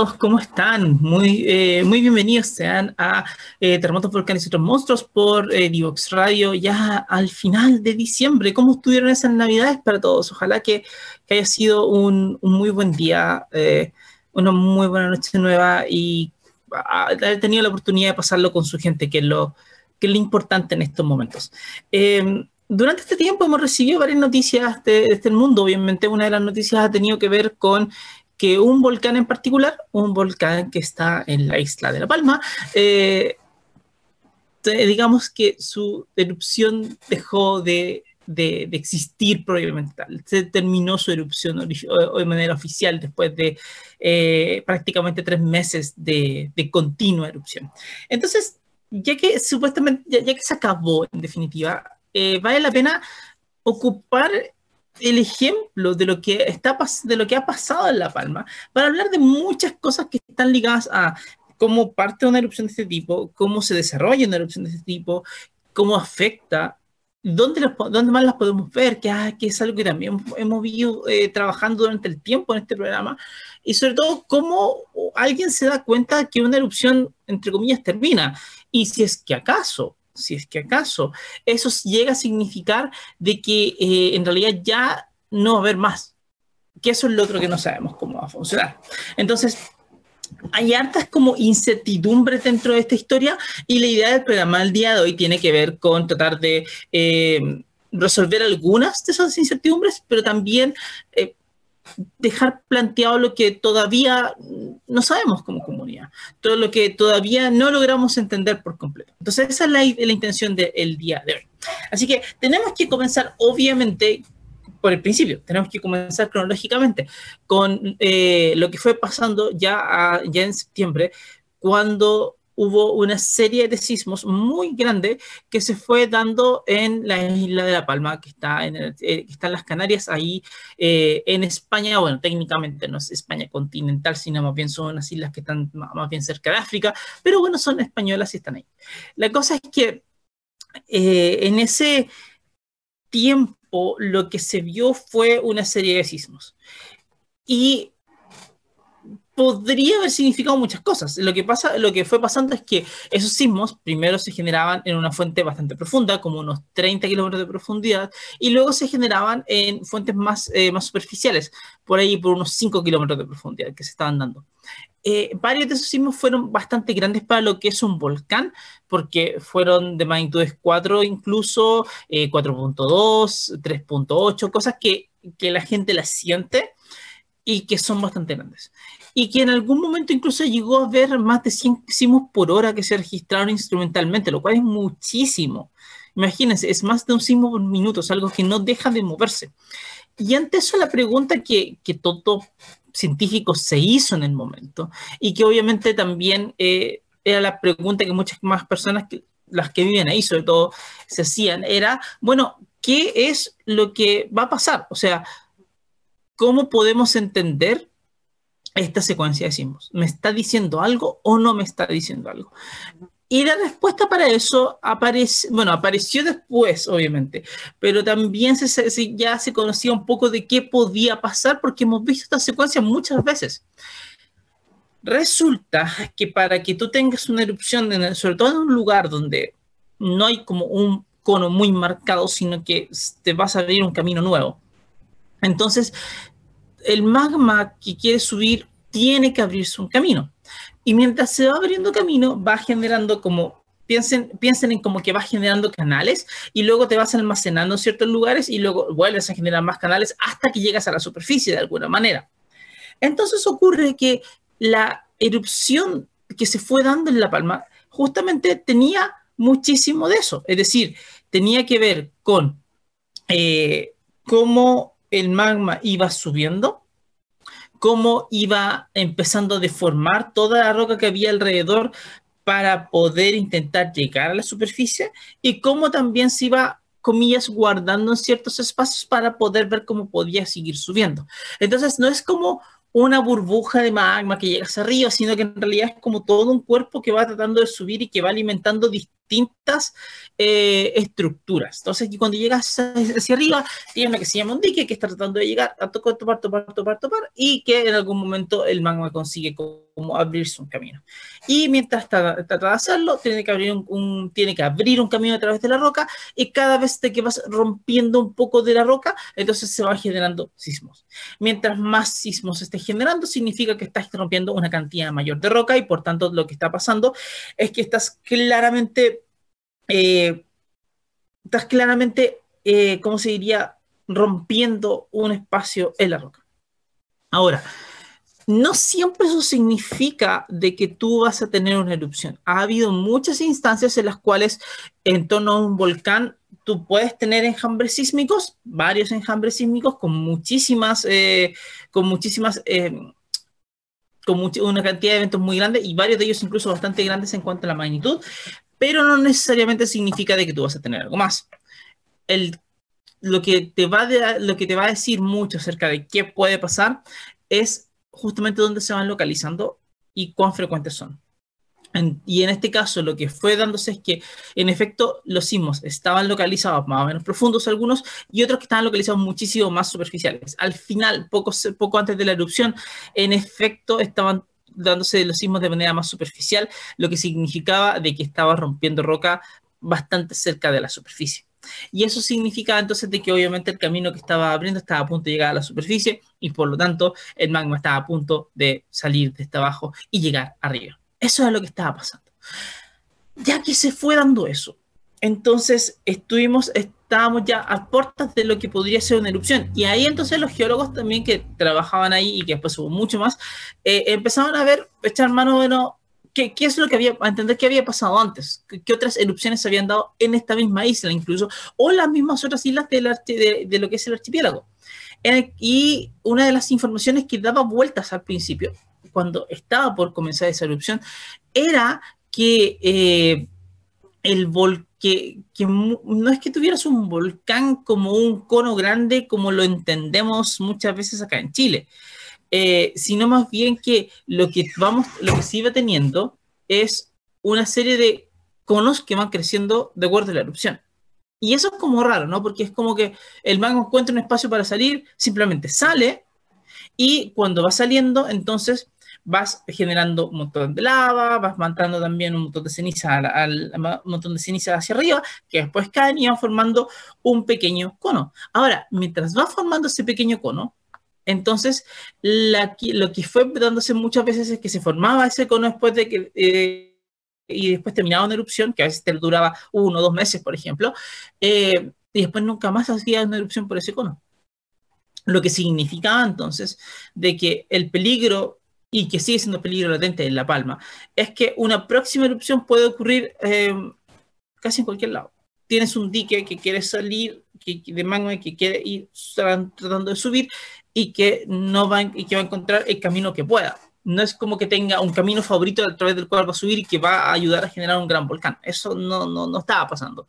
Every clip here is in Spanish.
Todos, ¿cómo están? Muy, eh, muy bienvenidos sean a eh, Terremotos, Volcanes y otros monstruos por eh, Divox Radio ya al final de diciembre. ¿Cómo estuvieron esas navidades para todos? Ojalá que, haya sido un, muy buen día, eh, una muy buena noche nueva y haber tenido la oportunidad de pasarlo con su gente, que es lo, que es lo importante en estos momentos. Em, durante este tiempo hemos recibido varias noticias de, de, este mundo. Obviamente una de las noticias ha tenido que ver con que un volcán en particular, un volcán que está en la isla de La Palma, eh, digamos que su erupción dejó de, de, existir probablemente Se terminó su erupción de manera oficial después de eh, prácticamente tres meses de, de, continua erupción. Entonces, ya que supuestamente, ya, que se acabó en definitiva, eh, vale la pena ocupar el ejemplo de lo que está de lo que ha pasado en La Palma para hablar de muchas cosas que están ligadas a cómo parte una erupción de este tipo, cómo se desarrolla una erupción de este tipo, cómo afecta, dónde, dónde más las podemos ver, que, ah, que es algo que también hemos visto eh, trabajando durante el tiempo en este programa, y sobre todo cómo alguien se da cuenta que una erupción, entre comillas, termina, y si es que acaso si es que acaso eso llega a significar de que eh, en realidad ya no va a haber más, que eso es lo otro que no sabemos cómo va a funcionar. Entonces, hay hartas como incertidumbres dentro de esta historia y la idea del programa del día de hoy tiene que ver con tratar de eh, resolver algunas de esas incertidumbres, pero también eh, dejar planteado lo que todavía no sabemos como comunidad, todo lo que todavía no logramos entender por completo. Entonces, esa es la, la intención del día de hoy. Así que tenemos que comenzar, obviamente, por el principio, tenemos que comenzar cronológicamente con eh, lo que fue pasando ya, ya en septiembre, cuando hubo una serie de sismos muy grandes que se fue dando en la isla de La Palma, que está en, el, eh, que está en las Canarias, ahí eh, en España, bueno, técnicamente no es España continental, sino más bien son unas islas que están más bien cerca de África, pero bueno, son españolas y están ahí. La cosa es que eh, en ese tiempo lo que se vio fue una serie de sismos. Y podría haber significado muchas cosas. Lo que, pasa, lo que fue pasando es que esos sismos primero se generaban en una fuente bastante profunda, como unos 30 kilómetros de profundidad, y luego se generaban en fuentes más, eh, más superficiales, por ahí por unos 5 kilómetros de profundidad que se estaban dando. Eh, varios de esos sismos fueron bastante grandes para lo que es un volcán, porque fueron de magnitudes 4 incluso, eh, 4.2, 3.8, cosas que, que la gente las siente y que son bastante grandes y que en algún momento incluso llegó a ver más de 100 sismos por hora que se registraron instrumentalmente, lo cual es muchísimo. Imagínense, es más de un sismo por minuto, es algo que no deja de moverse. Y ante eso la pregunta que, que todo científico se hizo en el momento y que obviamente también eh, era la pregunta que muchas más personas, que, las que viven ahí sobre todo, se hacían, era, bueno, ¿qué es lo que va a pasar? O sea, ¿cómo podemos entender esta secuencia de símbolos. ¿Me está diciendo algo o no me está diciendo algo? Y la respuesta para eso aparece, bueno, apareció después, obviamente, pero también se, se, ya se conocía un poco de qué podía pasar porque hemos visto esta secuencia muchas veces. Resulta que para que tú tengas una erupción, sobre todo en un lugar donde no hay como un cono muy marcado, sino que te vas a abrir un camino nuevo. Entonces, el magma que quiere subir tiene que abrirse un camino. Y mientras se va abriendo camino, va generando como, piensen, piensen en como que va generando canales y luego te vas almacenando en ciertos lugares y luego vuelves a generar más canales hasta que llegas a la superficie de alguna manera. Entonces ocurre que la erupción que se fue dando en La Palma justamente tenía muchísimo de eso, es decir, tenía que ver con eh, cómo el magma iba subiendo, cómo iba empezando a deformar toda la roca que había alrededor para poder intentar llegar a la superficie y cómo también se iba, comillas, guardando en ciertos espacios para poder ver cómo podía seguir subiendo. Entonces, no es como una burbuja de magma que llega hacia arriba, sino que en realidad es como todo un cuerpo que va tratando de subir y que va alimentando distintas eh, estructuras. Entonces, cuando llegas hacia arriba, tienes lo que se llama un dique que está tratando de llegar a tocar, topar, topar, topar, topar, y que en algún momento el magma consigue como abrirse un camino. Y mientras trata de hacerlo, tiene que, abrir un, tiene que abrir un camino a través de la roca, y cada vez que vas rompiendo un poco de la roca, entonces se van generando sismos. Mientras más sismos estés generando, significa que estás rompiendo una cantidad mayor de roca, y por tanto lo que está pasando es que estás claramente, eh, estás claramente, eh, ¿cómo se diría? Rompiendo un espacio en la roca. Ahora, no siempre eso significa de que tú vas a tener una erupción. Ha habido muchas instancias en las cuales en torno a un volcán tú puedes tener enjambres sísmicos, varios enjambres sísmicos con muchísimas, eh, con muchísimas, eh, con una cantidad de eventos muy grandes y varios de ellos incluso bastante grandes en cuanto a la magnitud, pero no necesariamente significa de que tú vas a tener algo más. El, lo, que te va lo que te va a decir mucho acerca de qué puede pasar es justamente dónde se van localizando y cuán frecuentes son. y en este caso lo que fue dándose es que en efecto los sismos estaban localizados más o menos profundos algunos y otros que estaban localizados muchísimo más superficiales. Al final, poco, poco antes de la erupción, en efecto estaban dándose los sismos de manera más superficial, lo que significaba de que estaba rompiendo roca bastante cerca de la superficie. Y eso significaba entonces de que obviamente el camino que estaba abriendo estaba a punto de llegar a la superficie y por lo tanto el magma estaba a punto de salir desde abajo y llegar arriba. Eso es lo que estaba pasando. Ya que se fue dando eso, entonces estuvimos, estábamos ya a puertas de lo que podría ser una erupción. Y ahí entonces los geólogos también que trabajaban ahí y que después hubo mucho más, eh, empezaron a ver, echar mano de no, ¿Qué, ¿qué, es lo que había, a entender qué había pasado antes? ¿Qué, otras erupciones se habían dado en esta misma isla incluso? O las mismas otras islas de, de, lo que es el archipiélago. y una de las informaciones que daba vueltas al principio, cuando estaba por comenzar esa erupción, era que eh, el volcán, que, no es que tuvieras un volcán como un cono grande como lo entendemos muchas veces acá en Chile, eh, sino más bien que lo que vamos, lo que se iba teniendo es una serie de conos que van creciendo de acuerdo a la erupción. Y eso es como raro, ¿no? Porque es como que el magma encuentra un espacio para salir, simplemente sale, y cuando va saliendo, entonces vas generando un montón de lava, vas mandando también un montón de ceniza, al, un montón de ceniza hacia arriba, que después caen y van formando un pequeño cono. Ahora, mientras va formando ese pequeño cono, entonces, lo que fue dándose muchas veces es que se formaba ese cono después de que... Eh, y después terminaba una erupción, que a veces duraba uno o dos meses, por ejemplo, eh, y después nunca más hacía una erupción por ese cono. Lo que significaba entonces de que el peligro, y que sigue siendo peligro latente en La Palma, es que una próxima erupción puede ocurrir eh, casi en cualquier lado. Tienes un dique que quiere salir que, de magma que quiere ir tratando de subir y que no va, y que va a encontrar el camino que pueda. No es como que tenga un camino favorito a través del cual va a subir y que va a ayudar a generar un gran volcán. Eso no, no, no estaba pasando.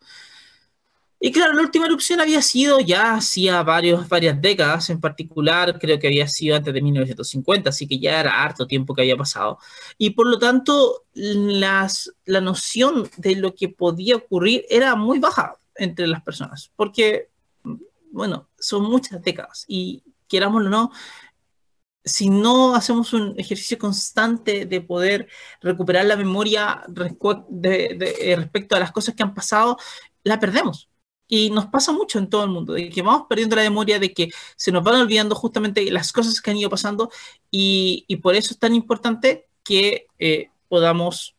Y claro, la última erupción había sido ya hacía varios, varias décadas, en particular creo que había sido antes de 1950, así que ya era harto tiempo que había pasado. Y por lo tanto, las, la noción de lo que podía ocurrir era muy baja entre las personas, porque, bueno, son muchas décadas y querámoslo o no, si no hacemos un ejercicio constante de poder recuperar la memoria eh, respecto a las cosas que han pasado, la perdemos. Y nos pasa mucho en todo el mundo, de que vamos perdiendo la memoria, de que se nos van olvidando justamente las cosas que han ido pasando y, por eso es tan importante que eh, podamos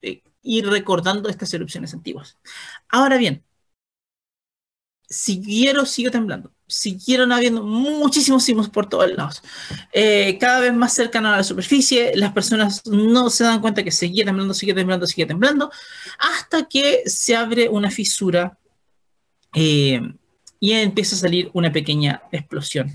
eh, ir recordando estas erupciones antiguas. Ahora bien, siguieron, sigue temblando. Siguieron habiendo muchísimos sismos por todos lados. Eh, cada vez más cercano a la superficie, las personas no se dan cuenta que sigue temblando, sigue temblando, sigue temblando, hasta que se abre una fisura eh, y empieza a salir una pequeña explosión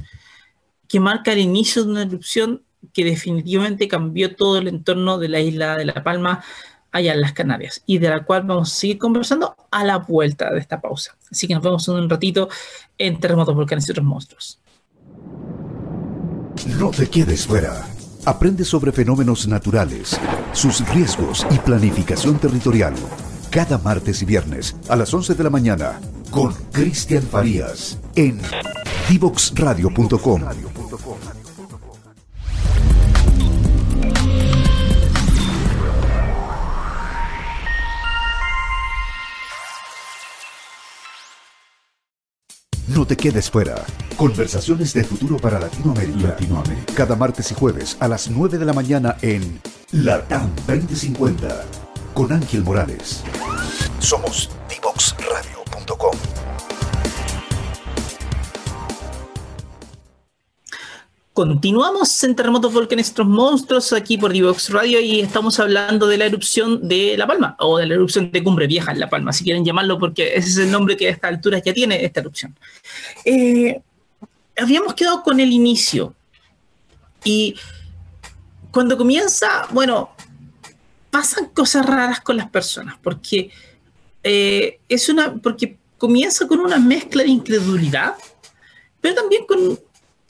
que marca el inicio de una erupción que definitivamente cambió todo el entorno de la isla de La Palma allá en las Canarias y de la cual vamos a seguir conversando a la vuelta de esta pausa. Así que nos vemos en un ratito en Terremotos, Volcanes y otros monstruos. No te quedes fuera. Aprende sobre fenómenos naturales, sus riesgos y planificación territorial. cada martes y viernes a las 11 de la mañana con Cristian Farías en divoxradio.com. No te quedes fuera. Conversaciones de futuro para Latinoamérica. Latinoamérica. Cada martes y jueves a las 9 de la mañana en Latam 2050 con Ángel Morales. Somos Continuamos en Terremotos Volcanes Monstruos aquí por Divox Radio y estamos hablando de la erupción de La Palma o de la erupción de Cumbre Vieja en La Palma, si quieren llamarlo, porque ese es el nombre que a esta altura ya tiene esta erupción. Eh, habíamos quedado con el inicio y cuando comienza, bueno, pasan cosas raras con las personas, porque eh, es una, porque comienza con una mezcla de incredulidad, pero también con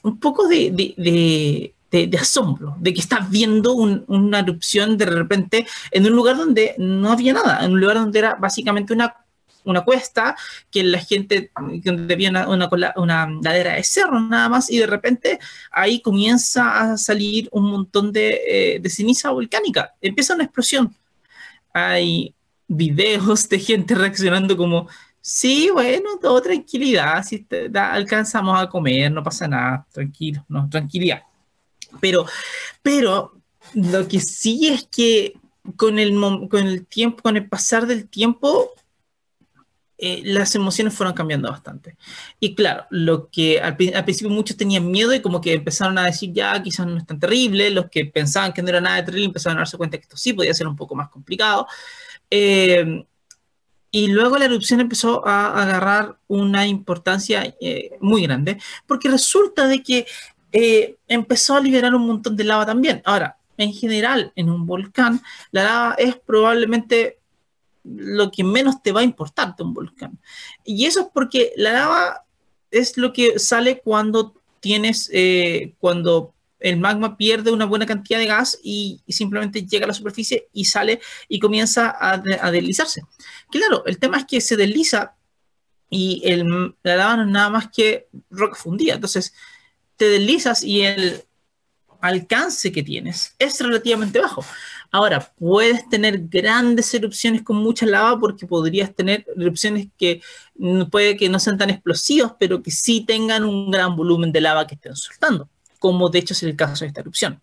un poco de, asombro, de que estás viendo una erupción de repente en un lugar donde no había nada, en un lugar donde era básicamente una una cuesta, que la gente, donde había una, una, ladera de cerro nada más, y de repente ahí comienza a salir un montón de, eh, de ceniza volcánica. Empieza una explosión. Hay videos de gente reaccionando como, sí, bueno, todo tranquilidad, si alcanzamos a comer, no pasa nada, tranquilo, no, tranquilidad. Pero, pero lo que sí es que con el, con el tiempo, con el pasar del tiempo, eh, las emociones fueron cambiando bastante. Y claro, lo que al, principio muchos tenían miedo y como que empezaron a decir, ya, quizás no es tan terrible, los que pensaban que no era nada terrible empezaron a darse cuenta que esto sí podía ser un poco más complicado. Eh, y luego la erupción empezó a agarrar una importancia eh, muy grande, porque resulta de que empezó a liberar un montón de lava también. Ahora, en general, en un volcán, la lava es probablemente lo que menos te va a importar de un volcán. Y eso es porque la lava es lo que sale cuando tienes, eh, cuando el magma pierde una buena cantidad de gas y, simplemente llega a la superficie y sale y comienza a, deslizarse. Claro, el tema es que se desliza y el, la lava no es nada más que roca fundida. Entonces, te deslizas y el alcance que tienes es relativamente bajo. Ahora, puedes tener grandes erupciones con mucha lava porque podrías tener erupciones que puede que no sean tan explosivas, pero que sí tengan un gran volumen de lava que estén soltando, como de hecho es el caso de esta erupción.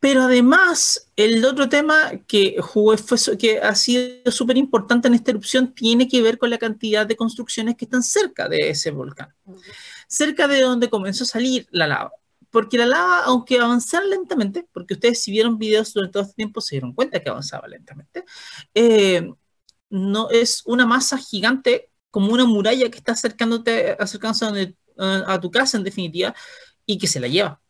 Pero además, el otro tema que, fue, que ha sido súper importante en esta erupción tiene que ver con la cantidad de construcciones que están cerca de ese volcán, cerca de donde comenzó a salir la lava porque la lava, aunque avanzara lentamente, porque ustedes si vieron videos durante todo este tiempo se dieron cuenta que avanzaba lentamente, eh, no es una masa gigante como una muralla que está acercándote, acercándose a, tu casa en definitiva y que se la lleva.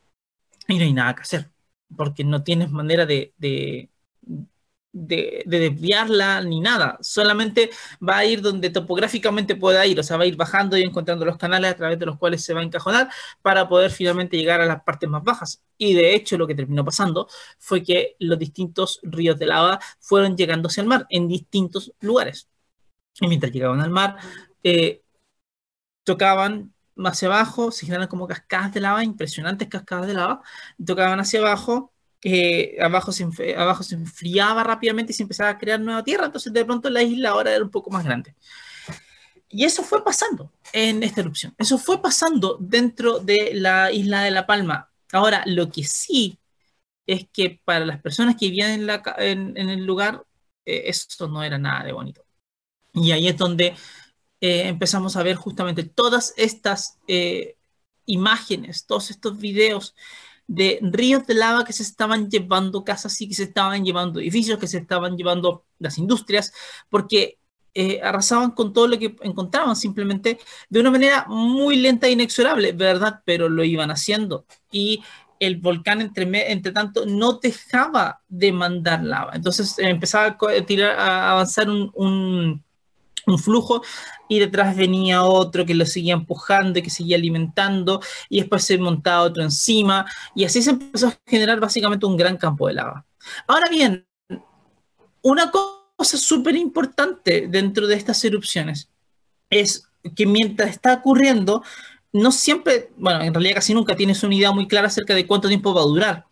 Y no hay nada que hacer, porque no tienes manera de, de, desviarla ni nada, solamente va a ir donde topográficamente pueda ir, o sea, va a ir bajando y encontrando los canales a través de los cuales se va a encajonar para poder finalmente llegar a las partes más bajas. Y de hecho lo que terminó pasando fue que los distintos ríos de lava fueron llegando hacia el mar en distintos lugares. Y mientras llegaban al mar, eh, tocaban hacia abajo, se generan como cascadas de lava, impresionantes cascadas de lava, tocaban hacia abajo abajo, se, abajo se enfriaba rápidamente y se empezaba a crear nueva tierra, entonces de pronto la isla ahora era un poco más grande. Y eso fue pasando en esta erupción, eso fue pasando dentro de la isla de La Palma. Ahora, lo que sí es que para las personas que vivían en, la, en, el lugar, eh, eso no era nada de bonito. Y ahí es donde eh, empezamos a ver justamente todas estas eh, imágenes, todos estos videos de ríos de lava que se estaban llevando casas y que se estaban llevando edificios, que se estaban llevando las industrias, porque eh, arrasaban con todo lo que encontraban simplemente de una manera muy lenta e inexorable, ¿verdad? Pero lo iban haciendo. Y el volcán, entre, tanto, no dejaba de mandar lava. Entonces empezaba a, avanzar un flujo y detrás venía otro que lo seguía empujando y que seguía alimentando y después se montaba otro encima y así se empezó a generar básicamente un gran campo de lava. Ahora bien, una cosa súper importante dentro de estas erupciones es que mientras está ocurriendo, no siempre, bueno, en realidad casi nunca tienes una idea muy clara acerca de cuánto tiempo va a durar,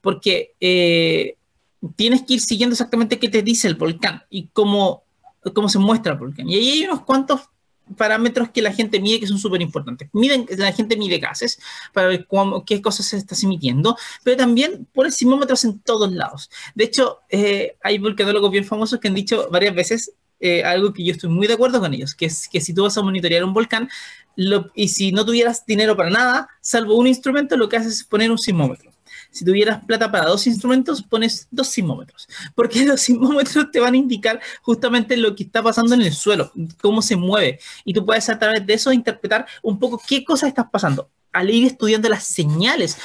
porque eh, tienes que ir siguiendo exactamente qué te dice el volcán y cómo, cómo se muestra el volcán. Y ahí hay unos cuantos parámetros que la gente mide que son súper importantes. Miden, la gente mide gases para ver qué cosas se está emitiendo, pero también pone sismómetros en todos lados. De hecho, eh, hay volcanólogos bien famosos que han dicho varias veces eh, algo que yo estoy muy de acuerdo con ellos, que es que si tú vas a monitorear un volcán y si no tuvieras dinero para nada, salvo un instrumento, lo que haces es poner un sismómetro. Si tuvieras plata para dos instrumentos, pones dos sismómetros, porque los sismómetros te van a indicar justamente lo que está pasando en el suelo, cómo se mueve, y tú puedes a través de eso interpretar un poco qué cosas estás pasando. Al ir estudiando las señales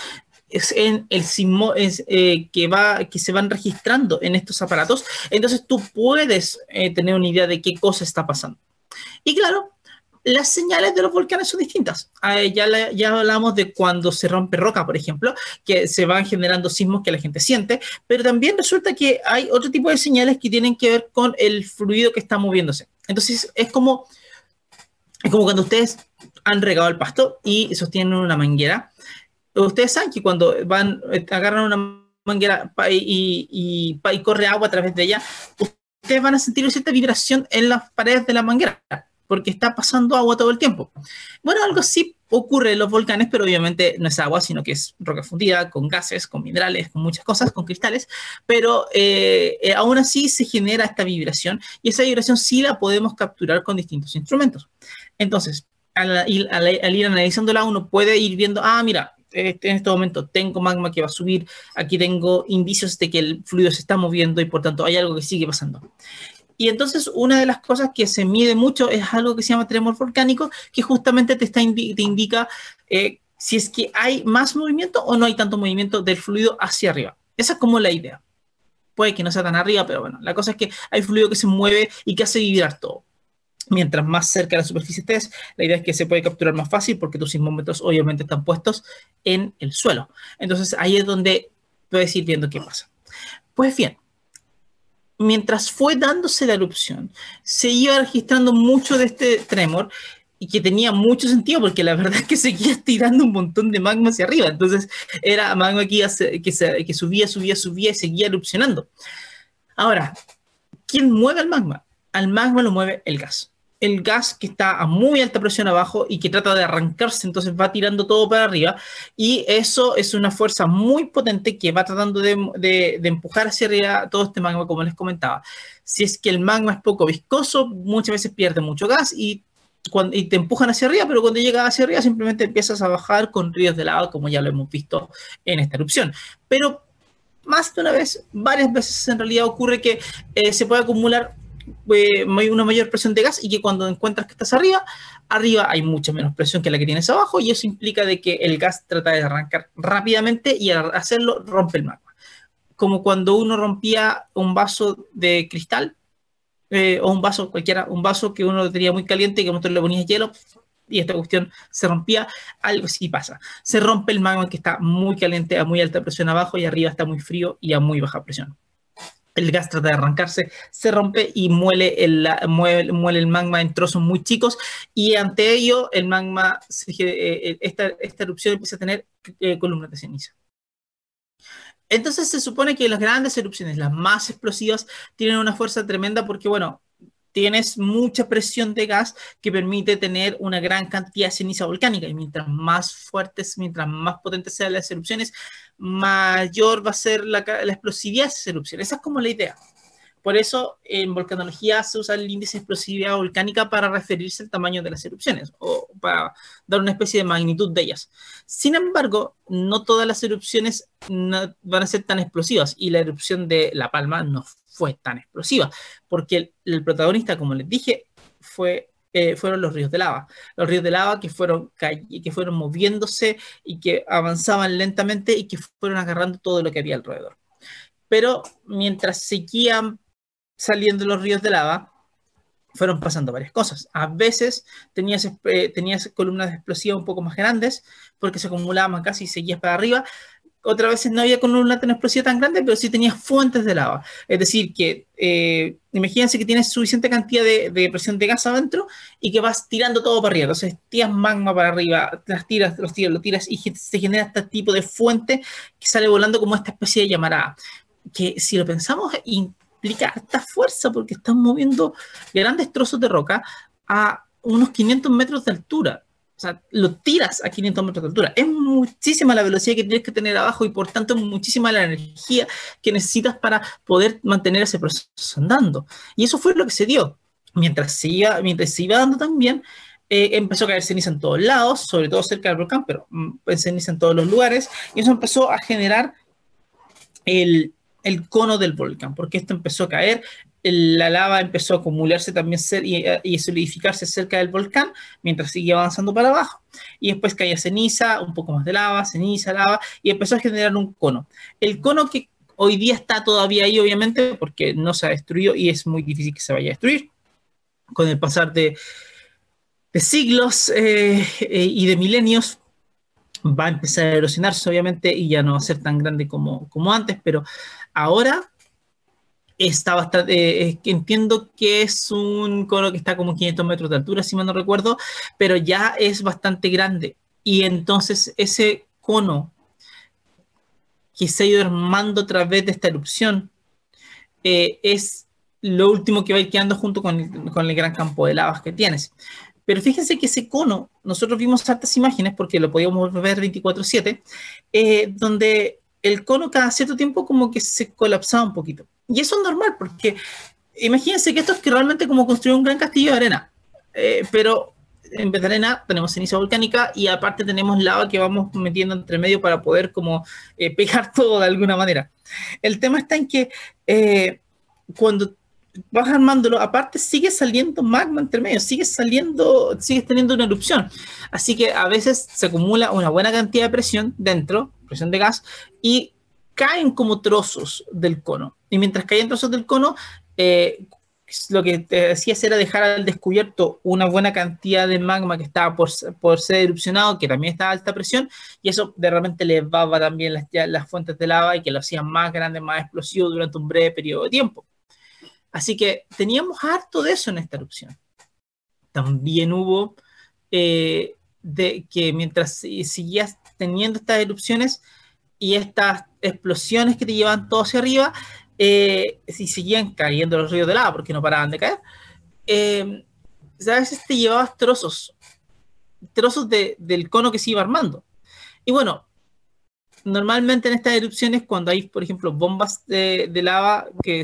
es en el sismo es, eh, que, va, que se van registrando en estos aparatos, entonces tú puedes eh, tener una idea de qué cosa está pasando. Y claro, las señales de los volcanes son distintas. Ah, ya, hablamos de cuando se rompe roca, por ejemplo, que se van generando sismos que la gente siente, pero también resulta que hay otro tipo de señales que tienen que ver con el fluido que está moviéndose. Entonces es como, es como cuando ustedes han regado el pasto y sostienen una manguera. Ustedes saben que cuando van, agarran una manguera y, y corre agua a través de ella, ustedes van a sentir cierta vibración en las paredes de la manguera porque está pasando agua todo el tiempo. Bueno, algo sí ocurre en los volcanes, pero obviamente no es agua, sino que es roca fundida, con gases, con minerales, con muchas cosas, con cristales, pero eh, eh, aún así se genera esta vibración y esa vibración sí la podemos capturar con distintos instrumentos. Entonces, al, ir analizándola, uno puede ir viendo, ah, mira, este, en este momento tengo magma que va a subir, aquí tengo indicios de que el fluido se está moviendo y por tanto hay algo que sigue pasando. Y entonces una de las cosas que se mide mucho es algo que se llama tremor volcánico, que justamente te, está te indica eh, si es que hay más movimiento o no hay tanto movimiento del fluido hacia arriba. Esa es como la idea. Puede que no sea tan arriba, pero bueno, la cosa es que hay fluido que se mueve y que hace vibrar todo. Mientras más cerca de la superficie estés, la idea es que se puede capturar más fácil porque tus sismómetros obviamente están puestos en el suelo. Entonces ahí es donde puedes ir viendo qué pasa. Pues bien, mientras fue dándose la erupción, se iba registrando mucho de este tremor y que tenía mucho sentido porque la verdad es que seguía tirando un montón de magma hacia arriba. Entonces era magma que, que, que subía, subía, subía y seguía erupcionando. Ahora, ¿quién mueve el magma? Al magma lo mueve el gas el gas que está a muy alta presión abajo y que trata de arrancarse, entonces va tirando todo para arriba y eso es una fuerza muy potente que va tratando de, empujar hacia arriba todo este magma, como les comentaba. Si es que el magma es poco viscoso, muchas veces pierde mucho gas y, cuando, y te empujan hacia arriba, pero cuando llega hacia arriba simplemente empiezas a bajar con ríos de lava, como ya lo hemos visto en esta erupción. Pero más de una vez, varias veces en realidad ocurre que eh, se puede acumular eh, una mayor presión de gas y que cuando encuentras que estás arriba, arriba hay mucha menos presión que la que tienes abajo y eso implica de que el gas trata de arrancar rápidamente y al hacerlo rompe el magma. Como cuando uno rompía un vaso de cristal eh, o un vaso cualquiera, un vaso que uno tenía muy caliente y que le ponías hielo y esta cuestión se rompía, algo sí pasa. Se rompe el magma que está muy caliente a muy alta presión abajo y arriba está muy frío y a muy baja presión el gas trata de arrancarse, se rompe y muele el, muele, el magma en trozos muy chicos y ante ello el magma, eh, eh, esta, esta, erupción empieza a tener eh, columnas de ceniza. Entonces se supone que las grandes erupciones, las más explosivas, tienen una fuerza tremenda porque, bueno, tienes mucha presión de gas que permite tener una gran cantidad de ceniza volcánica y mientras más fuertes, mientras más potentes sean las erupciones, mayor va a ser la, explosividad de esas erupciones. Esa es como la idea. Por eso en volcanología se usa el índice de explosividad volcánica para referirse al tamaño de las erupciones o para dar una especie de magnitud de ellas. Sin embargo, no todas las erupciones van a ser tan explosivas y la erupción de La Palma no fue tan explosiva, porque el, protagonista, como les dije, fue, eh, fueron los ríos de lava. Los ríos de lava que fueron, que fueron moviéndose y que avanzaban lentamente y que fueron agarrando todo lo que había alrededor. Pero mientras seguían saliendo los ríos de lava, fueron pasando varias cosas. A veces tenías, eh, tenías columnas explosivas un poco más grandes porque se acumulaban casi y seguías para arriba, otras veces no había columna tan explosiva tan grande, pero sí tenía fuentes de lava. Es decir, que eh, imagínense que tienes suficiente cantidad de, presión de gas adentro y que vas tirando todo para arriba. Entonces, tiras magma para arriba, las tiras, los tiras, lo tiras y se genera este tipo de fuente que sale volando como esta especie de llamarada. Que si lo pensamos, implica esta fuerza porque están moviendo grandes trozos de roca a unos 500 metros de altura. O sea, lo tiras a 500 metros de altura. Es muchísima la velocidad que tienes que tener abajo y por tanto muchísima la energía que necesitas para poder mantener ese proceso andando. Y eso fue lo que se dio. Mientras se iba, mientras se dando también, eh, empezó a caer ceniza en todos lados, sobre todo cerca del volcán, pero mm, ceniza en todos los lugares. Y eso empezó a generar el, el cono del volcán, porque esto empezó a caer la lava empezó a acumularse también y, solidificarse cerca del volcán mientras seguía avanzando para abajo. Y después caía ceniza, un poco más de lava, ceniza, lava, y empezó a generar un cono. El cono que hoy día está todavía ahí, obviamente, porque no se ha destruido y es muy difícil que se vaya a destruir. Con el pasar de, siglos eh, eh, y de milenios, va a empezar a erosionarse, obviamente, y ya no va a ser tan grande como, como antes, pero ahora está bastante, eh, entiendo que es un cono que está como 500 metros de altura, si mal no recuerdo, pero ya es bastante grande. Y entonces ese cono que se ha ido armando a través de esta erupción eh, es lo último que va a ir quedando junto con el, gran campo de lavas que tienes. Pero fíjense que ese cono, nosotros vimos hartas imágenes porque lo podíamos ver 24/7, eh, donde el cono cada cierto tiempo como que se colapsaba un poquito. Y eso es normal, porque imagínense que esto es que realmente como construir un gran castillo de arena. Eh, pero en vez de arena tenemos ceniza volcánica y aparte tenemos lava que vamos metiendo entre medio para poder como eh, pegar todo de alguna manera. El tema está en que eh, cuando vas armándolo, aparte sigue saliendo magma entre medio, sigue saliendo, sigues teniendo una erupción. Así que a veces se acumula una buena cantidad de presión dentro, presión de gas, y caen como trozos del cono. Y mientras caen trozos del cono, eh, lo que te decía era dejar al descubierto una buena cantidad de magma que estaba por, por ser erupcionado, que también estaba a alta presión, y eso de repente elevaba también las, las fuentes de lava y que lo hacían más grande, más explosivo durante un breve periodo de tiempo. Así que teníamos harto de eso en esta erupción. También hubo eh, de que mientras seguías teniendo estas erupciones y estas explosiones que te llevan todo hacia arriba, eh, si seguían cayendo los ríos de lava porque no paraban de caer, eh, a veces te llevabas trozos, trozos del cono que se iba armando. Y bueno, normalmente en estas erupciones, cuando hay, por ejemplo, bombas de, lava que,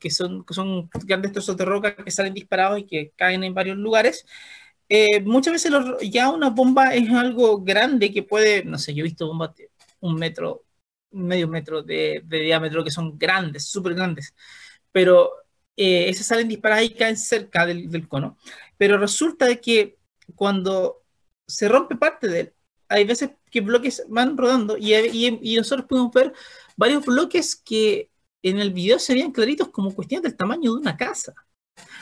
que, son, son grandes trozos de roca que salen disparados y que caen en varios lugares, eh, muchas veces ya una bomba es algo grande que puede, no sé, yo he visto bombas de un metro, medio metro de, diámetro que son grandes, súper grandes, pero eh, esas salen disparadas y caen cerca del, del, cono. Pero resulta de que cuando se rompe parte de él, hay veces que bloques van rodando y, y, nosotros podemos ver varios bloques que en el video se veían claritos como cuestiones del tamaño de una casa.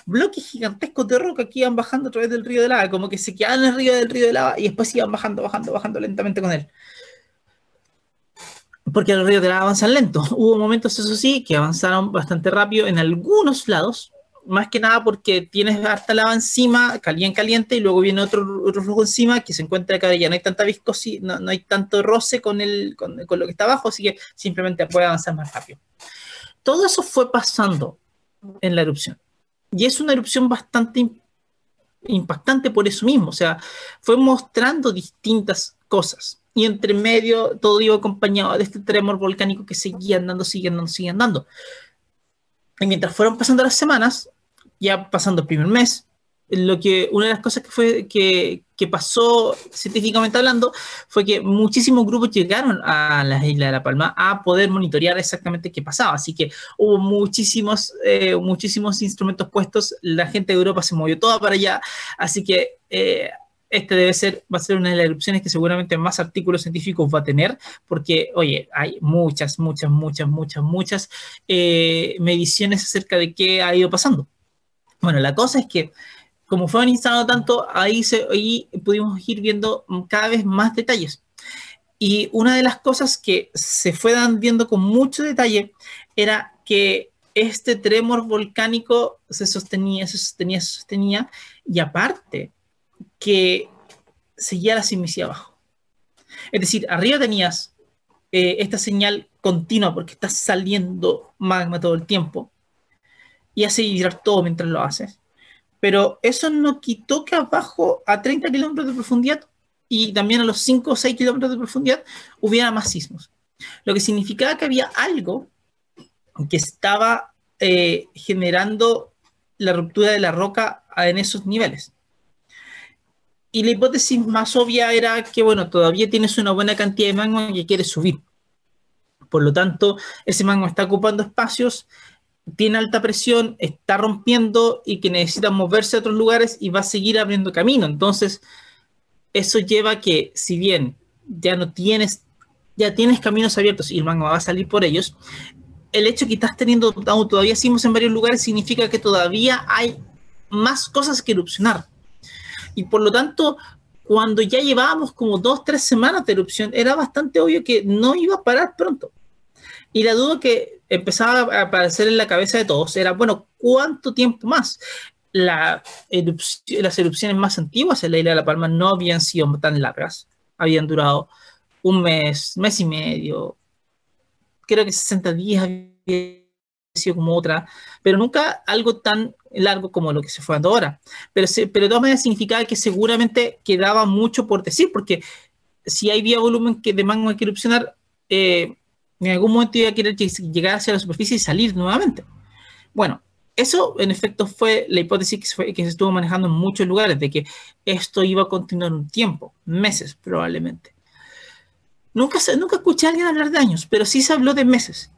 Bloques gigantescos de roca que iban bajando a través del río de lava, como que se quedaban río del río de lava y después iban bajando, bajando, bajando lentamente con él. Porque los ríos de lava avanzan lento. Hubo momentos, eso sí, que avanzaron bastante rápido en algunos lados, más que nada porque tienes harta lava encima, caliente, caliente, y luego viene otro, otro encima que se encuentra acá, ya no hay tanta viscosidad, no, no, hay tanto roce con, el, con, con, lo que está abajo, así que simplemente puede avanzar más rápido. Todo eso fue pasando en la erupción. Y es una erupción bastante impactante por eso mismo, o sea, fue mostrando distintas cosas. Y entre medio todo iba acompañado de este tremor volcánico que seguía andando, sigue andando, sigue andando. Y mientras fueron pasando las semanas, ya pasando el primer mes, lo que una de las cosas que fue que, que, pasó científicamente hablando fue que muchísimos grupos llegaron a la isla de La Palma a poder monitorear exactamente qué pasaba. Así que hubo muchísimos, eh, muchísimos instrumentos puestos. La gente de Europa se movió toda para allá. Así que eh, este debe ser, va a ser una de las erupciones que seguramente más artículos científicos va a tener, porque, oye, hay muchas, muchas, muchas, muchas, muchas eh, mediciones acerca de qué ha ido pasando. Bueno, la cosa es que como fue instalado tanto, ahí, se, ahí pudimos ir viendo cada vez más detalles. Y una de las cosas que se fue viendo con mucho detalle era que este tremor volcánico se sostenía, se sostenía, se sostenía, y aparte que seguía la sismicidad abajo. Es decir, arriba tenías eh, esta señal continua porque está saliendo magma todo el tiempo y hace vibrar todo mientras lo haces. Pero eso no quitó que abajo, a 30 kilómetros de profundidad y también a los 5 o 6 kilómetros de profundidad, hubiera más sismos. Lo que significaba que había algo que estaba eh, generando la ruptura de la roca en esos niveles. Y la hipótesis más obvia era que, bueno, todavía tienes una buena cantidad de magma que quieres subir. Por lo tanto, ese magma está ocupando espacios, tiene alta presión, está rompiendo y que necesita moverse a otros lugares y va a seguir abriendo camino. Entonces, eso lleva a que, si bien ya no tienes, ya tienes caminos abiertos y el magma va a salir por ellos, el hecho que estás teniendo todavía sismos en varios lugares significa que todavía hay más cosas que erupcionar. Y por lo tanto, cuando ya llevábamos como dos, tres semanas de erupción, era bastante obvio que no iba a parar pronto. Y la duda que empezaba a aparecer en la cabeza de todos era, bueno, ¿cuánto tiempo más? La las erupciones más antiguas en la isla de La Palma no habían sido tan largas, habían durado un mes, mes y medio, creo que 60 días había sido como otra, pero nunca algo tan largo como lo que se fue dando ahora. Pero, pero de todas maneras significaba que seguramente quedaba mucho por decir, porque si había volumen que de magma que erupcionar, eh, en algún momento iba a querer llegar hacia la superficie y salir nuevamente. Bueno, eso en efecto fue la hipótesis que se, que se estuvo manejando en muchos lugares, de que esto iba a continuar un tiempo, meses probablemente. Nunca, nunca escuché a alguien hablar de años, pero sí se habló de meses.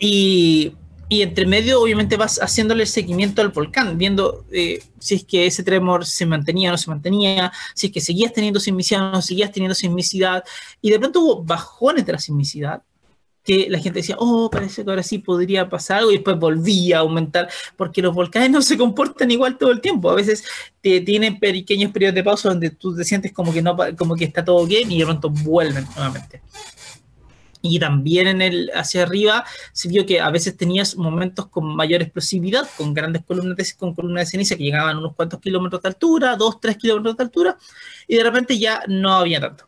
Y, y entre medio, obviamente, vas haciéndole el seguimiento al volcán, viendo eh, si es que ese tremor se mantenía o no se mantenía, si es que seguías teniendo sismicidad o no seguías teniendo sismicidad. Y de pronto hubo bajones de la sismicidad, que la gente decía, oh, parece que ahora sí podría pasar algo, y después volvía a aumentar, porque los volcanes no se comportan igual todo el tiempo. A veces te, tienen pequeños periodos de pausa donde tú te sientes como que, no, como que está todo bien y de pronto vuelven nuevamente. Y también en el hacia arriba se vio que a veces tenías momentos con mayor explosividad, con grandes columnas de, con columnas de ceniza que llegaban a unos cuantos kilómetros de altura, dos, tres kilómetros de altura, y de repente ya no había tanto.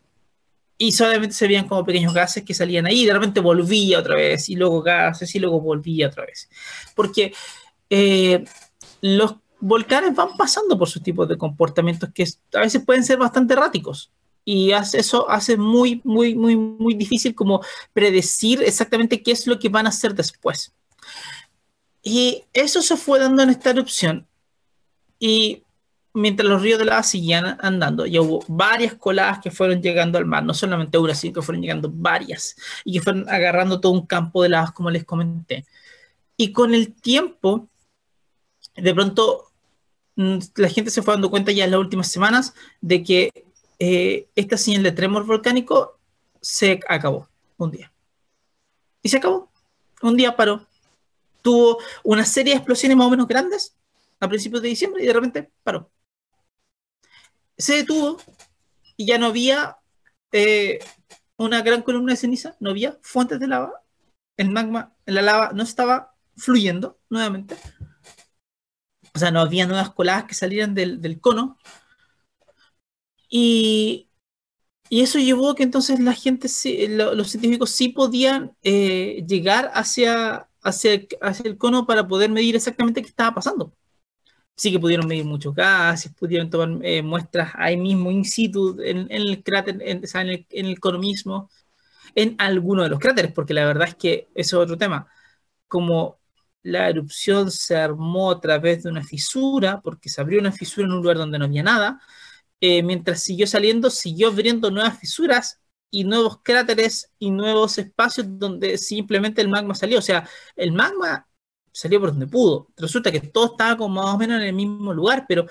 Y solamente se veían como pequeños gases que salían ahí, y de repente volvía otra vez, y luego gases, y luego volvía otra vez. Porque eh, los volcanes van pasando por sus tipos de comportamientos que a veces pueden ser bastante erráticos y eso hace muy, muy, muy, muy difícil como predecir exactamente qué es lo que van a hacer después. Y eso se fue dando en esta erupción. Y mientras los ríos de lava seguían andando, ya hubo varias coladas que fueron llegando al mar, no solamente una, sino que fueron llegando varias, y que fueron agarrando todo un campo de lavas, como les comenté. Y con el tiempo, de pronto, mm, la gente se fue dando cuenta ya en las últimas semanas de que eh, esta señal de tremor volcánico se acabó un día. Y se acabó. Un día paró. Tuvo una serie de explosiones más o menos grandes a principios de diciembre y de repente paró. Se detuvo y ya no había eh, una gran columna de ceniza, no había fuentes de lava. El magma, la lava no estaba fluyendo nuevamente. O sea, no había nuevas coladas que salieran del, del cono, y, y eso llevó a que entonces la gente, los científicos sí podían eh, llegar hacia, hacia, hacia, el cono para poder medir exactamente qué estaba pasando. Sí que pudieron medir muchos gases, pudieron tomar eh, muestras ahí mismo, in situ, en, el cráter, en, el, en el cono mismo, en alguno de los cráteres, porque la verdad es que eso es otro tema. Como la erupción se armó a través de una fisura, porque se abrió una fisura en un lugar donde no había nada, eh, mientras siguió saliendo, siguió abriendo nuevas fisuras y nuevos cráteres y nuevos espacios donde simplemente el magma salió. O sea, el magma salió por donde pudo. Resulta que todo estaba como más o menos en el mismo lugar, pero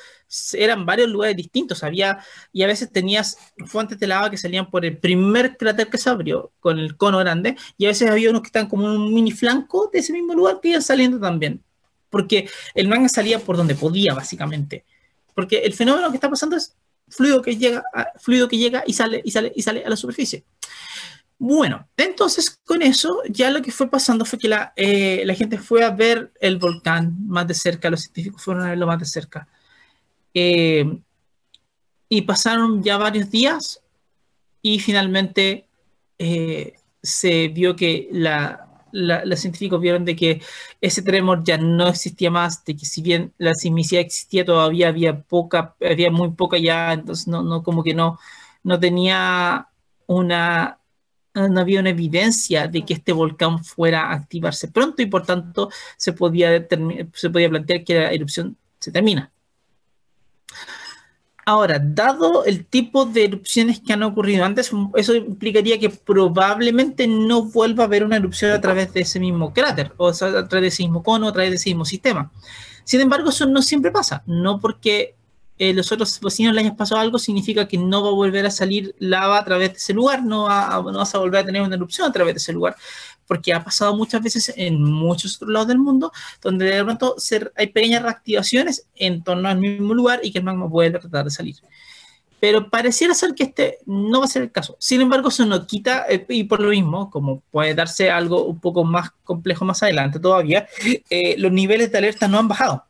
eran varios lugares distintos. Había, y a veces tenías fuentes de lava que salían por el primer cráter que se abrió, con el cono grande, y a veces había unos que estaban como un mini flanco de ese mismo lugar que iban saliendo también. Porque el magma salía por donde podía, básicamente. Porque el fenómeno que está pasando es fluido que llega, fluido que llega y sale y sale y sale a la superficie. Bueno, entonces con eso ya lo que fue pasando fue que la, eh, la gente fue a ver el volcán más de cerca, los científicos fueron a verlo más de cerca. Eh, y pasaron ya varios días y finalmente eh, se vio que la, los científicos vieron de que ese tremor ya no existía más, de que si bien la sismicidad existía todavía había poca, había muy poca ya, entonces no, no como que no, no tenía una no había una evidencia de que este volcán fuera a activarse pronto y por tanto se podía, se podía plantear que la erupción se termina. Ahora, dado el tipo de erupciones que han ocurrido antes, eso implicaría que probablemente no vuelva a haber una erupción a través de ese mismo cráter, o a través de ese mismo cono, a través de ese mismo sistema. Sin embargo, eso no siempre pasa, no porque eh, los otros vecinos les haya pasado algo, significa que no va a volver a salir lava a través de ese lugar, no, no vas a volver a tener una erupción a través de ese lugar, porque ha pasado muchas veces en muchos otros lados del mundo, donde de pronto hay pequeñas reactivaciones en torno al mismo lugar y que el magma vuelve a tratar de salir. Pero pareciera ser que este no va a ser el caso. Sin embargo, eso no quita, eh, y por lo mismo, como puede darse algo un poco más complejo más adelante todavía, eh, los niveles de alerta no han bajado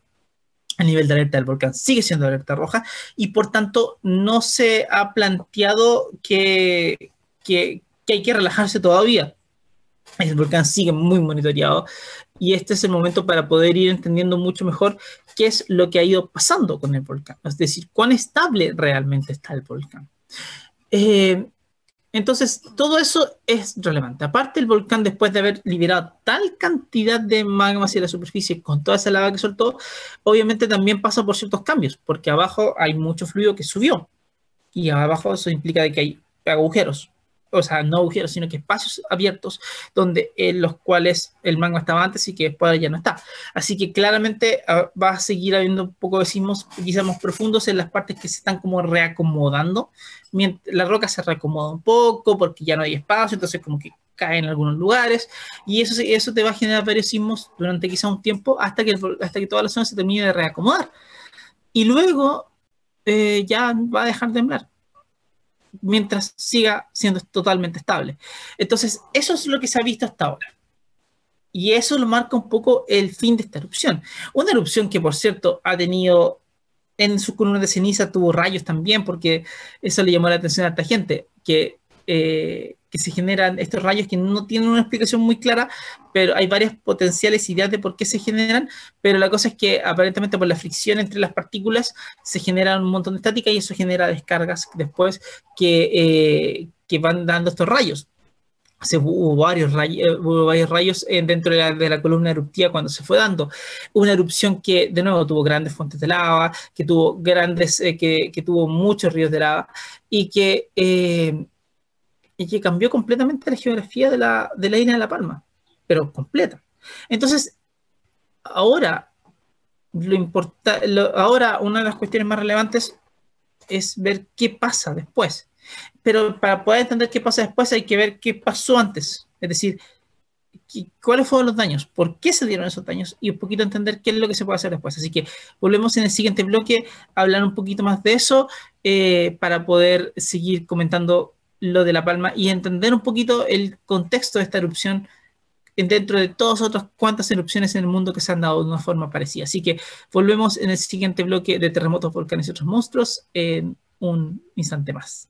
el nivel de alerta del volcán sigue siendo alerta roja y por tanto no se ha planteado que, que, hay que relajarse todavía. El volcán sigue muy monitoreado y este es el momento para poder ir entendiendo mucho mejor qué es lo que ha ido pasando con el volcán, es decir, cuán estable realmente está el volcán. Eh, entonces, todo eso es relevante. Aparte, el volcán, después de haber liberado tal cantidad de magma hacia la superficie con toda esa lava que soltó, obviamente también pasa por ciertos cambios, porque abajo hay mucho fluido que subió. Y abajo eso implica que hay agujeros o sea, no agujeros, sino que espacios abiertos donde en los cuales el magma estaba antes y que después ya no está. Así que claramente ah, va a seguir habiendo un poco de sismos quizás más profundos en las partes que se están como reacomodando. La roca se reacomoda un poco porque ya no hay espacio, entonces como que cae en algunos lugares y eso, eso te va a generar varios durante quizá un tiempo hasta que, hasta que toda la zona se termine de reacomodar. Y luego eh, ya va a dejar de temblar mientras siga siendo totalmente estable. Entonces, eso es lo que se ha visto hasta ahora. Y eso lo marca un poco el fin de esta erupción. Una erupción que, por cierto, ha tenido en su columna de ceniza, tuvo rayos también, porque eso le llamó la atención a esta gente, que eh, que se generan estos rayos que no tienen una explicación muy clara, pero hay varias potenciales ideas de por qué se generan, pero la cosa es que aparentemente por la fricción entre las partículas se genera un montón de estática y eso genera descargas después que, eh, que van dando estos rayos. hubo varios rayos, eh, hubo varios rayos dentro de la, de la, columna eruptiva cuando se fue dando. Una erupción que, de nuevo, tuvo grandes fuentes de lava, que tuvo grandes, que, que, tuvo muchos ríos de lava y que y que cambió completamente la geografía de la, de la isla de La Palma, pero completa. Entonces, ahora, lo importa, ahora una de las cuestiones más relevantes es ver qué pasa después. Pero para poder entender qué pasa después hay que ver qué pasó antes. Es decir, cuáles fueron los daños, por qué se dieron esos daños y un poquito entender qué es lo que se puede hacer después. Así que volvemos en el siguiente bloque a hablar un poquito más de eso eh, para poder seguir comentando lo de La Palma y entender un poquito el contexto de esta erupción dentro de todas otras cuantas erupciones en el mundo que se han dado de una forma parecida. Así que volvemos en el siguiente bloque de terremotos, volcanes y otros monstruos en un instante más.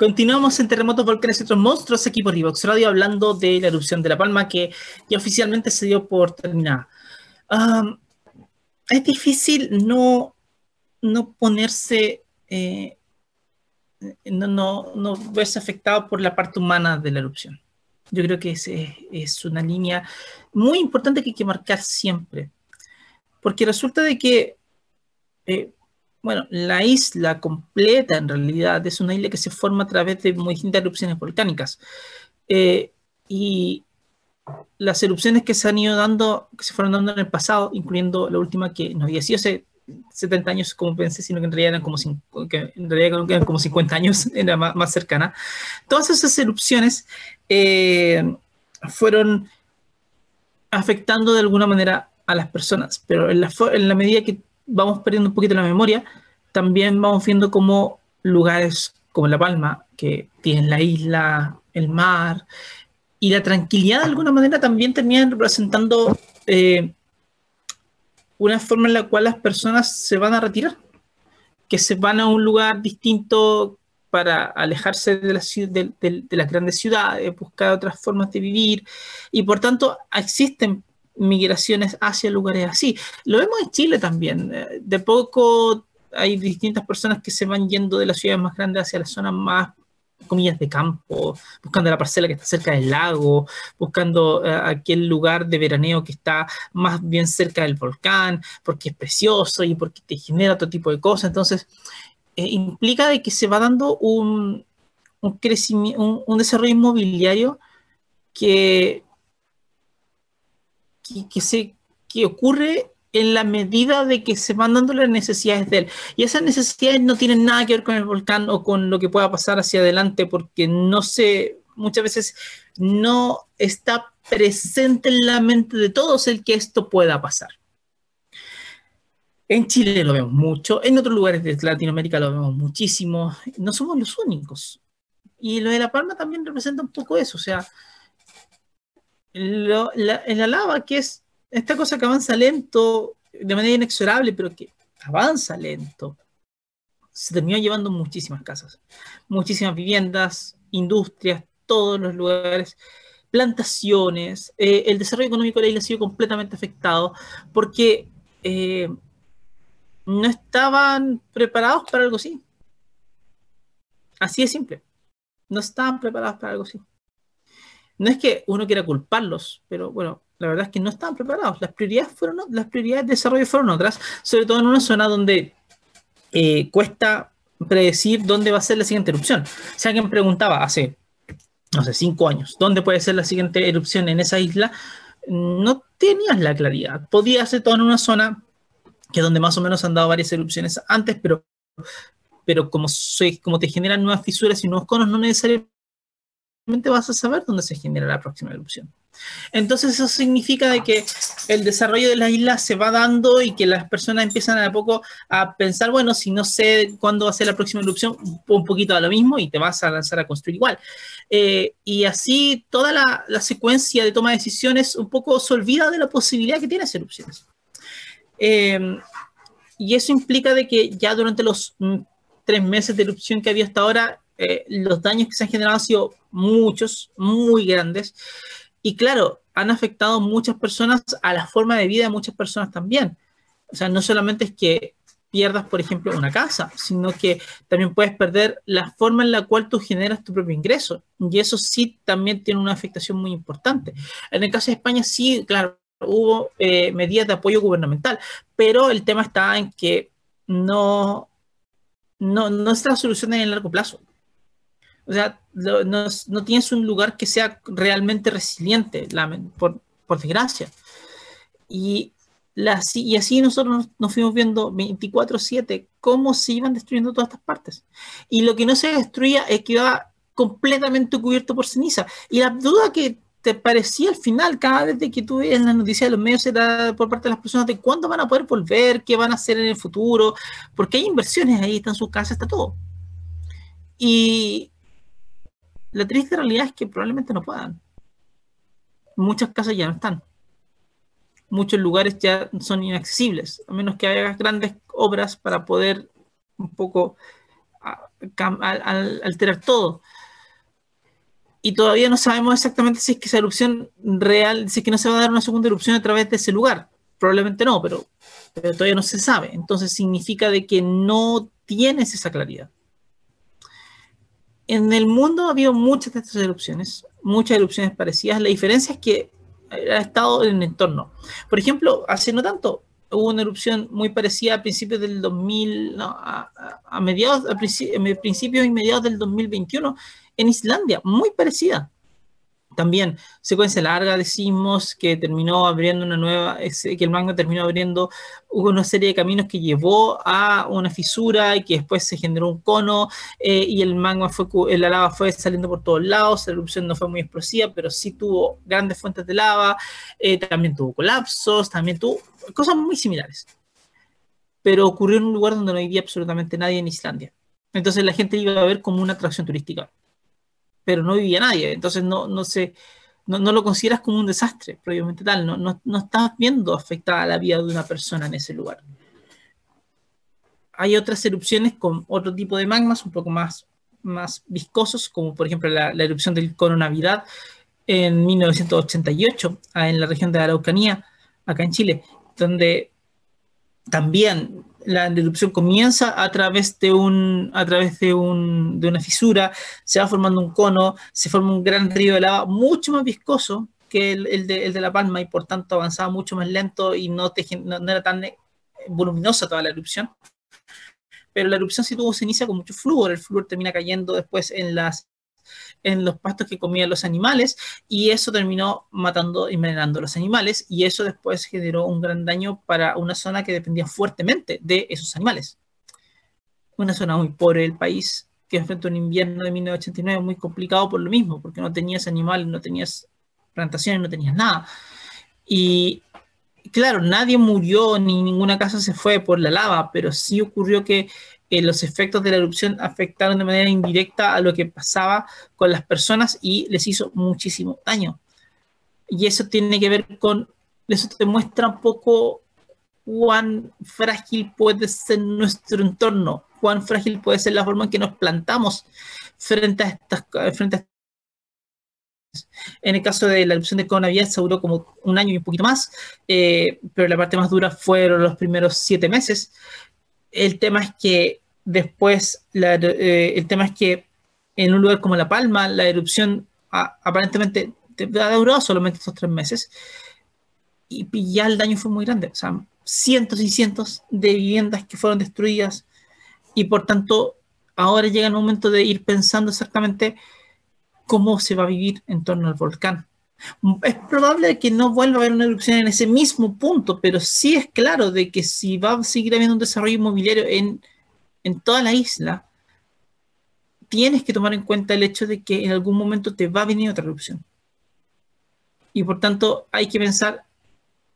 Continuamos en Terremotos, Volcanes y otros monstruos aquí por Divox Radio hablando de la erupción de La Palma que ya oficialmente se dio por terminada. es difícil no, no ponerse, eh, no, no, no, verse afectado por la parte humana de la erupción. Yo creo que es, es una línea muy importante que hay que marcar siempre. Porque resulta de que eh, bueno, la isla completa en realidad es una isla que se forma a través de muy distintas erupciones volcánicas. Eh, y las erupciones que se han ido dando, que se fueron dando en el pasado, incluyendo la última que no había sido hace 70 años como pensé, sino que en realidad eran como, que en realidad eran como 50 años, era más, cercana. Todas esas erupciones eh, fueron afectando de alguna manera a las personas, pero en la, en la medida que vamos perdiendo un poquito la memoria, también vamos viendo como lugares como La Palma, que tienen la isla, el mar, y la tranquilidad de alguna manera también terminan representando eh, una forma en la cual las personas se van a retirar, que se van a un lugar distinto para alejarse de, la, de, de las grandes ciudades, buscar otras formas de vivir, y por tanto existen migraciones hacia lugares así. Lo vemos en Chile también. Eh, de poco hay distintas personas que se van yendo de las ciudades más grandes hacia las zonas más comillas de campo, buscando la parcela que está cerca del lago, buscando eh, aquel lugar de veraneo que está más bien cerca del volcán, porque es precioso y porque te genera otro tipo de cosas. Entonces, eh, implica de que se va dando un, un crecimiento, un desarrollo inmobiliario que que, se, que ocurre en la medida de que se van dando las necesidades de él. Y esas necesidades no tienen nada que ver con el volcán o con lo que pueda pasar hacia adelante, porque no se, muchas veces no está presente en la mente de todos el que esto pueda pasar. En Chile lo vemos mucho, en otros lugares de Latinoamérica lo vemos muchísimo, no somos los únicos. Y lo de La Palma también representa un poco eso, o sea, la, la lava, que es esta cosa que avanza lento, de manera inexorable, pero que avanza lento, se terminó llevando muchísimas casas, muchísimas viviendas, industrias, todos los lugares, plantaciones. Eh, el desarrollo económico de la isla ha sido completamente afectado porque eh, no estaban preparados para algo así. Así de simple. No estaban preparados para algo así no es que uno quiera culparlos, pero bueno, la verdad es que no estaban preparados. Las prioridades fueron las prioridades de desarrollo fueron otras, sobre todo en una zona donde eh, cuesta predecir dónde va a ser la siguiente erupción. Si alguien preguntaba hace, no sé, cinco años, dónde puede ser la siguiente erupción en esa isla, no tenías la claridad. Podía ser todo en una zona que es donde más o menos han dado varias erupciones antes, pero, pero como, como te generan nuevas fisuras y nuevos conos, no necesariamente vas a saber dónde se genera la próxima erupción. Entonces eso significa de que el desarrollo de la isla se va dando y que las personas empiezan a poco a pensar, bueno, si no sé cuándo va a ser la próxima erupción, un poquito a lo mismo y te vas a lanzar a construir igual. Eh, y así toda la, secuencia de toma de decisiones un poco se olvida de la posibilidad que tiene erupciones. Eh, y eso implica de que ya durante los mm, tres meses de erupción que había hasta ahora, eh, los daños que se han generado han sido muchos, muy grandes. Y claro, han afectado muchas personas a la forma de vida de muchas personas también. O sea, no solamente es que pierdas, por ejemplo, una casa, sino que también puedes perder la forma en la cual tú generas tu propio ingreso. Y eso sí también tiene una afectación muy importante. En el caso de España, sí, claro, hubo eh, medidas de apoyo gubernamental, pero el tema está en que no, no, no está la solución en el largo plazo. O sea, no, tienes un lugar que sea realmente resiliente, por, desgracia. Y, y así nosotros nos, fuimos viendo 24/7 cómo se iban destruyendo todas estas partes. Y lo que no se destruía es que iba completamente cubierto por ceniza. Y la duda que te parecía al final, cada vez que tú en las noticias de los medios, era por parte de las personas de cuándo van a poder volver, qué van a hacer en el futuro, porque hay inversiones ahí, están sus casas, está todo. Y, la triste realidad es que probablemente no puedan. Muchas casas ya no están. Muchos lugares ya son inaccesibles, a menos que hagas grandes obras para poder un poco alterar todo. Y todavía no sabemos exactamente si es que esa erupción real, si es que no se va a dar una segunda erupción a través de ese lugar. Probablemente no, pero, pero todavía no se sabe. Entonces significa de que no tienes esa claridad. En el mundo ha habido muchas de estas erupciones, muchas erupciones parecidas. La diferencia es que ha estado en el entorno. Por ejemplo, hace no tanto, hubo una erupción muy parecida a principios del 2000, no, a, mediados, a principios y mediados del 2021 en Islandia, muy parecida. También secuencia larga de sismos que terminó abriendo una nueva, que el magma terminó abriendo una serie de caminos que llevó a una fisura y que después se generó un cono eh, y el magma fue, la lava fue saliendo por todos lados, la erupción no fue muy explosiva, pero sí tuvo grandes fuentes de lava, eh, también tuvo colapsos, también tuvo cosas muy similares. Pero ocurrió en un lugar donde no vivía absolutamente nadie en Islandia. Entonces la gente iba a ver como una atracción turística pero no vivía nadie. Entonces no, no, se, no, lo consideras como un desastre, probablemente tal. No, no, no estás viendo afectada la vida de una persona en ese lugar. Hay otras erupciones con otro tipo de magmas, un poco más, más viscosos, como por ejemplo la, erupción del cono Navidad en 1988 en la región de Araucanía, acá en Chile, donde también la erupción comienza a través de un a través de, un, de una fisura, se va formando un cono, se forma un gran río de lava mucho más viscoso que el, el, de, el de, La Palma y por tanto avanzaba mucho más lento y no, te, no, era tan voluminosa toda la erupción. Pero la erupción sí tuvo ceniza con mucho flúor, el flúor termina cayendo después en las en los pastos que comían los animales y eso terminó matando y envenenando los animales y eso después generó un gran daño para una zona que dependía fuertemente de esos animales. Una zona muy pobre del país que enfrentó un invierno de 1989 muy complicado por lo mismo, porque no tenías animales, no tenías plantaciones, no tenías nada. Y claro, nadie murió ni ninguna casa se fue por la lava, pero sí ocurrió que los efectos de la erupción afectaron de manera indirecta a lo que pasaba con las personas y les hizo muchísimo daño. Y eso tiene que ver con, eso te muestra un poco cuán frágil puede ser nuestro entorno, cuán frágil puede ser la forma en que nos plantamos frente a estas, frente en el caso de la erupción de Conavier se duró como un año y un poquito más, eh, pero la parte más dura fueron los primeros siete meses. El tema es que después, eh, el tema es que en un lugar como La Palma, la erupción aparentemente ha durado solamente estos tres meses y, ya el daño fue muy grande. O sea, cientos y cientos de viviendas que fueron destruidas y por tanto ahora llega el momento de ir pensando exactamente cómo se va a vivir en torno al volcán. Es probable que no vuelva a haber una erupción en ese mismo punto, pero sí es claro de que si va a seguir habiendo un desarrollo inmobiliario en, en toda la isla, tienes que tomar en cuenta el hecho de que en algún momento te va a venir otra erupción. Y por tanto hay que pensar,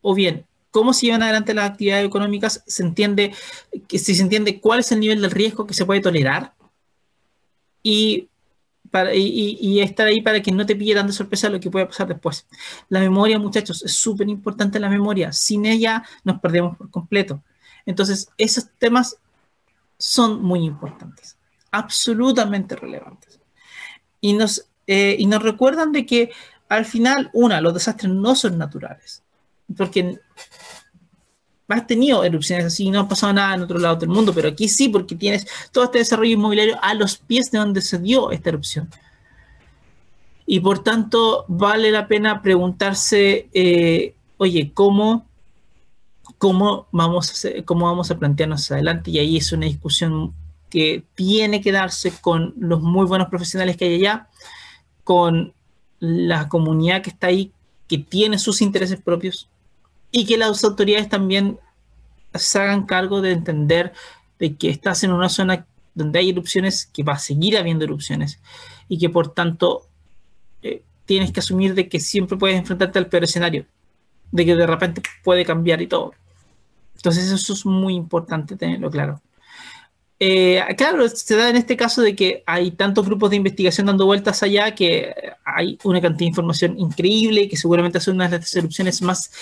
o bien, cómo se llevan adelante las actividades económicas, se entiende, que si se entiende cuál es el nivel del riesgo que se puede tolerar y y, estar ahí para que no te pille de sorpresa lo que puede pasar después. La memoria, muchachos, es súper importante la memoria. Sin ella nos perdemos por completo. Entonces, esos temas son muy importantes, absolutamente relevantes. Y nos, eh, y nos recuerdan de que al final, una, los desastres no son naturales, porque has tenido erupciones así, no ha pasado nada en otro lado del mundo, pero aquí sí, porque tienes todo este desarrollo inmobiliario a los pies de donde se dio esta erupción. Y por tanto, vale la pena preguntarse, eh, oye, ¿cómo, cómo, vamos a cómo vamos a plantearnos adelante? Y ahí es una discusión que tiene que darse con los muy buenos profesionales que hay allá, con la comunidad que está ahí, que tiene sus intereses propios, y que las autoridades también se hagan cargo de entender de que estás en una zona donde hay erupciones, que va a seguir habiendo erupciones y que por tanto eh, tienes que asumir de que siempre puedes enfrentarte al peor escenario, de que de repente puede cambiar y todo. Entonces eso es muy importante tenerlo claro. Eh, claro, se da en este caso de que hay tantos grupos de investigación dando vueltas allá que hay una cantidad de información increíble que seguramente son una de las erupciones más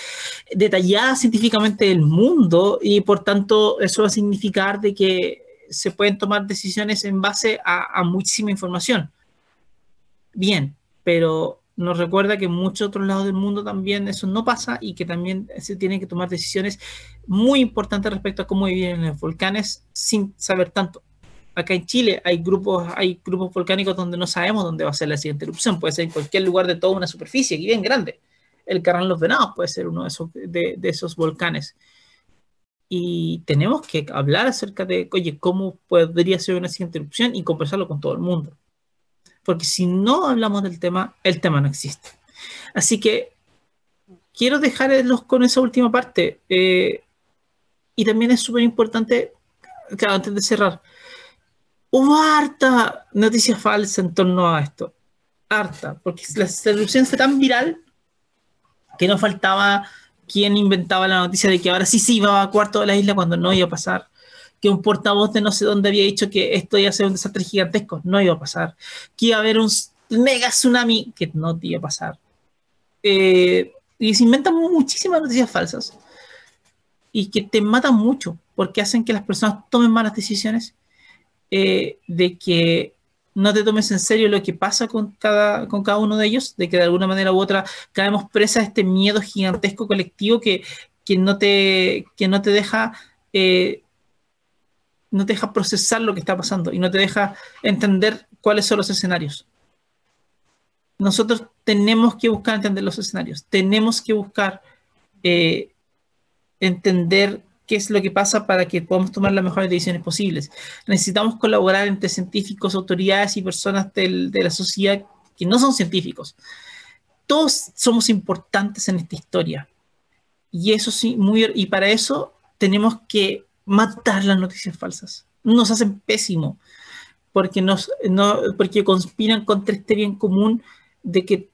detalladas científicamente del mundo y por tanto eso va a significar de que se pueden tomar decisiones en base a, muchísima información. Bien, pero nos recuerda que en muchos otros lados del mundo también eso no pasa y que también se tienen que tomar decisiones muy importantes respecto a cómo vivir en los volcanes sin saber tanto. Acá en Chile hay grupos, hay grupos volcánicos donde no sabemos dónde va a ser la siguiente erupción. Puede ser en cualquier lugar de toda una superficie, bien grande. El Carrán Los Venados puede ser uno de esos, de, volcanes. Y tenemos que hablar acerca de, oye, cómo podría ser una siguiente erupción y conversarlo con todo el mundo. Porque si no hablamos del tema, el tema no existe. Así que quiero dejarlos con esa última parte. Eh, y también es súper importante, claro, antes de cerrar, hubo harta noticia falsa en torno a esto. Harta, porque la erupción fue tan viral que no faltaba quien inventaba la noticia de que ahora sí se iba a evacuar toda la isla cuando no iba a pasar. Que un portavoz de no sé dónde había dicho que esto iba a ser un desastre gigantesco, no iba a pasar. Que iba a haber un mega tsunami, que no iba a pasar. Eh, y se inventan muchísimas noticias falsas y que te matan mucho porque hacen que las personas tomen malas decisiones, eh, de que no te tomes en serio lo que pasa con cada, con cada uno de ellos, de que de alguna manera u otra caemos presa de este miedo gigantesco colectivo que, que, no, te, que no te deja... Eh, no te deja procesar lo que está pasando y no te deja entender cuáles son los escenarios. Nosotros tenemos que buscar entender los escenarios, tenemos que buscar eh, entender qué es lo que pasa para que podamos tomar las mejores decisiones posibles. Necesitamos colaborar entre científicos, autoridades y personas de la sociedad que no son científicos. Todos somos importantes en esta historia. Y eso sí, muy, y para eso tenemos que matar las noticias falsas. Nos hacen pésimo porque, nos, no, porque conspiran contra este bien común de que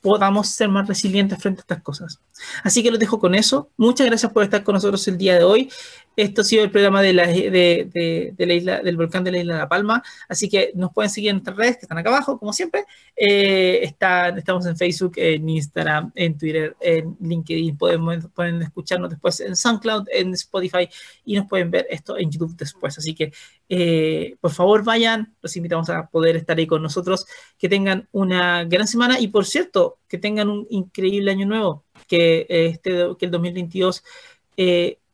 podamos ser más resilientes frente a estas cosas. Así que los dejo con eso. Muchas gracias por estar con nosotros el día de hoy. Esto ha sido el programa de la, de, la isla, del volcán de la isla de La Palma. Así que nos pueden seguir en nuestras redes que están acá abajo, como siempre. Eh, estamos en Facebook, en Instagram, en Twitter, en LinkedIn. Pueden, pueden escucharnos después en SoundCloud, en Spotify y nos pueden ver esto en YouTube después. Así que eh, por favor vayan, los invitamos a poder estar ahí con nosotros. Que tengan una gran semana y por cierto, que tengan un increíble año nuevo. Que, este, que el 2022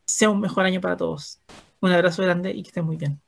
sea un mejor año para todos. Un abrazo grande y que estén muy bien.